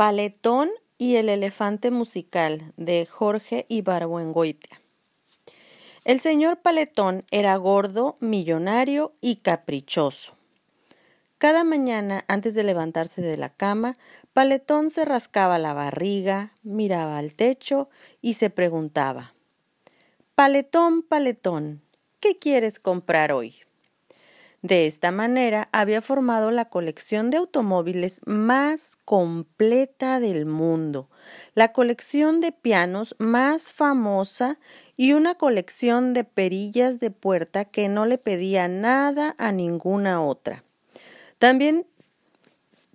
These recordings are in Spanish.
Paletón y el elefante musical de Jorge Ibargüengoitia. El señor Paletón era gordo, millonario y caprichoso. Cada mañana, antes de levantarse de la cama, Paletón se rascaba la barriga, miraba al techo y se preguntaba Paletón, Paletón, ¿qué quieres comprar hoy? De esta manera había formado la colección de automóviles más completa del mundo, la colección de pianos más famosa y una colección de perillas de puerta que no le pedía nada a ninguna otra. También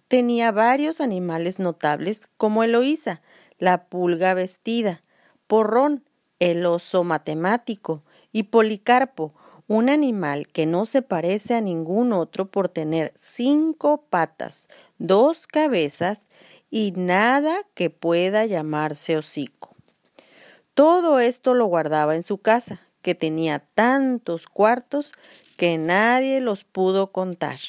tenía varios animales notables como Eloísa, la pulga vestida, Porrón, el oso matemático y Policarpo, un animal que no se parece a ningún otro por tener cinco patas, dos cabezas y nada que pueda llamarse hocico. Todo esto lo guardaba en su casa, que tenía tantos cuartos que nadie los pudo contar.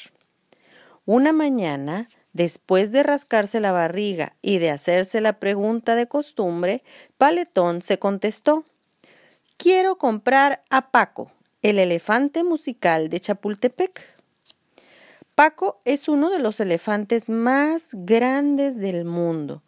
Una mañana, después de rascarse la barriga y de hacerse la pregunta de costumbre, Paletón se contestó Quiero comprar a Paco, el elefante musical de Chapultepec. Paco es uno de los elefantes más grandes del mundo.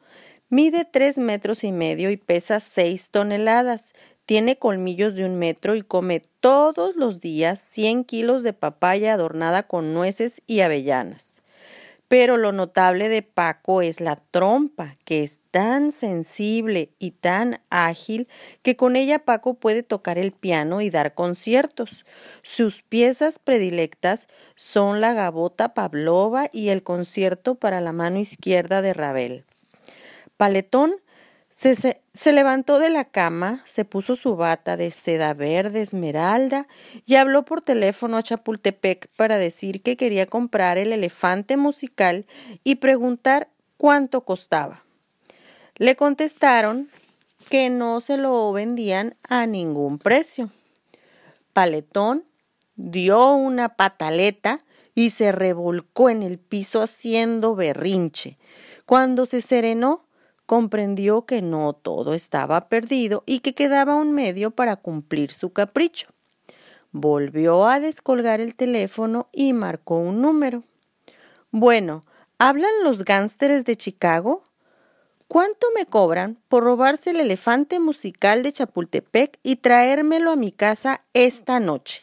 Mide tres metros y medio y pesa seis toneladas. Tiene colmillos de un metro y come todos los días cien kilos de papaya adornada con nueces y avellanas. Pero lo notable de Paco es la trompa, que es tan sensible y tan ágil que con ella Paco puede tocar el piano y dar conciertos. Sus piezas predilectas son la gabota pavlova y el concierto para la mano izquierda de Ravel. Paletón se, levantó de la cama, se puso su bata de seda verde esmeralda y habló por teléfono a Chapultepec para decir que quería comprar el elefante musical y preguntar cuánto costaba. Le contestaron que no se lo vendían a ningún precio. Paletón dio una pataleta y se revolcó en el piso haciendo berrinche. Cuando se serenó, comprendió que no todo estaba perdido y que quedaba un medio para cumplir su capricho. Volvió a descolgar el teléfono y marcó un número. Bueno, ¿hablan los gánsteres de Chicago? ¿Cuánto me cobran por robarse el elefante musical de Chapultepec y traérmelo a mi casa esta noche?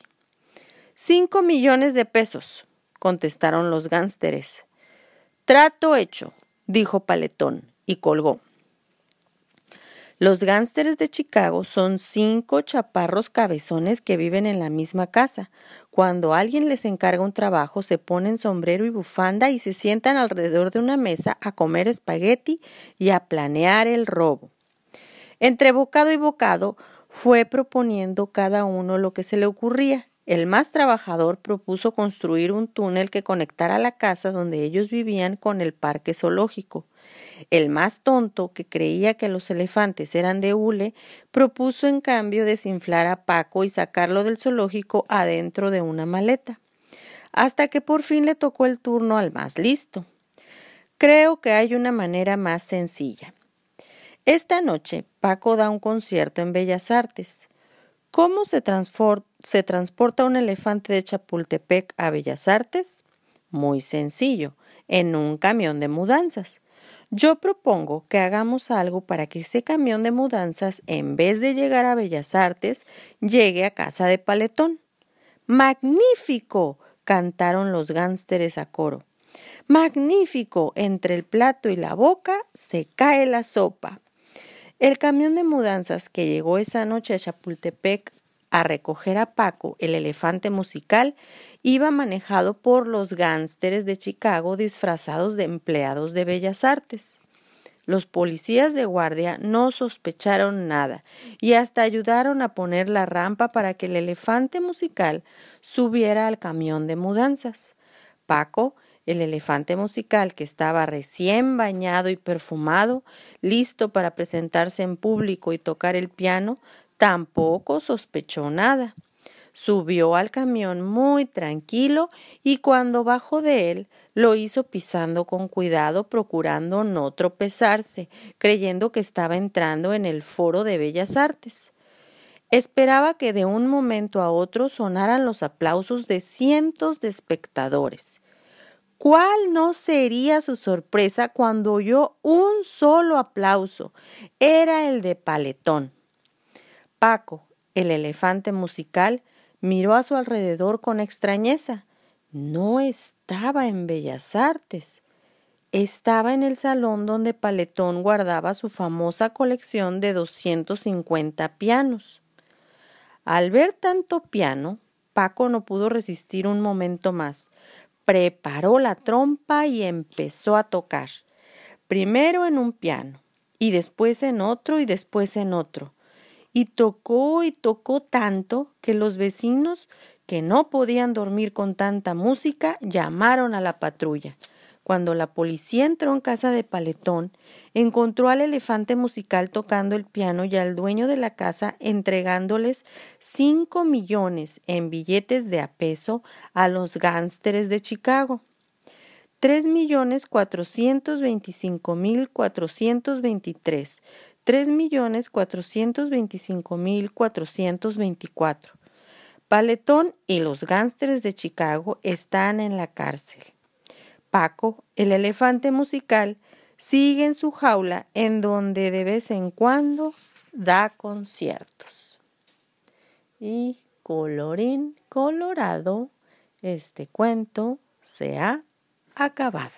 Cinco millones de pesos, contestaron los gánsteres. Trato hecho, dijo Paletón y colgó. Los gánsteres de Chicago son cinco chaparros cabezones que viven en la misma casa. Cuando alguien les encarga un trabajo, se ponen sombrero y bufanda y se sientan alrededor de una mesa a comer espagueti y a planear el robo. Entre bocado y bocado fue proponiendo cada uno lo que se le ocurría. El más trabajador propuso construir un túnel que conectara la casa donde ellos vivían con el parque zoológico. El más tonto, que creía que los elefantes eran de hule, propuso en cambio desinflar a Paco y sacarlo del zoológico adentro de una maleta, hasta que por fin le tocó el turno al más listo. Creo que hay una manera más sencilla. Esta noche Paco da un concierto en Bellas Artes. ¿Cómo se, transporta un elefante de Chapultepec a Bellas Artes? Muy sencillo, en un camión de mudanzas. Yo propongo que hagamos algo para que ese camión de mudanzas, en vez de llegar a Bellas Artes, llegue a casa de Paletón. ¡Magnífico! cantaron los gánsteres a coro. ¡Magnífico! Entre el plato y la boca se cae la sopa. El camión de mudanzas que llegó esa noche a Chapultepec a recoger a Paco, el elefante musical, iba manejado por los gánsteres de Chicago disfrazados de empleados de Bellas Artes. Los policías de guardia no sospecharon nada y hasta ayudaron a poner la rampa para que el elefante musical subiera al camión de mudanzas. Paco, el elefante musical que estaba recién bañado y perfumado, listo para presentarse en público y tocar el piano, tampoco sospechó nada. Subió al camión muy tranquilo y cuando bajó de él lo hizo pisando con cuidado, procurando no tropezarse, creyendo que estaba entrando en el foro de Bellas Artes. Esperaba que de un momento a otro sonaran los aplausos de cientos de espectadores. ¿Cuál no sería su sorpresa cuando oyó un solo aplauso? Era el de Paletón. Paco, el elefante musical, miró a su alrededor con extrañeza. No estaba en Bellas Artes. Estaba en el salón donde Paletón guardaba su famosa colección de 250 pianos. Al ver tanto piano, Paco no pudo resistir un momento más preparó la trompa y empezó a tocar, primero en un piano, y después en otro y después en otro. Y tocó y tocó tanto que los vecinos, que no podían dormir con tanta música, llamaron a la patrulla. Cuando la policía entró en casa de Paletón, encontró al elefante musical tocando el piano y al dueño de la casa entregándoles cinco millones en billetes de a peso a los gánsteres de Chicago. Tres millones cuatrocientos veinticinco mil cuatrocientos veintitrés. Tres millones cuatrocientos veinticinco mil cuatrocientos veinticuatro. Paletón y los gánsteres de Chicago están en la cárcel. Paco, el elefante musical, sigue en su jaula en donde de vez en cuando da conciertos. Y colorín colorado, este cuento se ha acabado.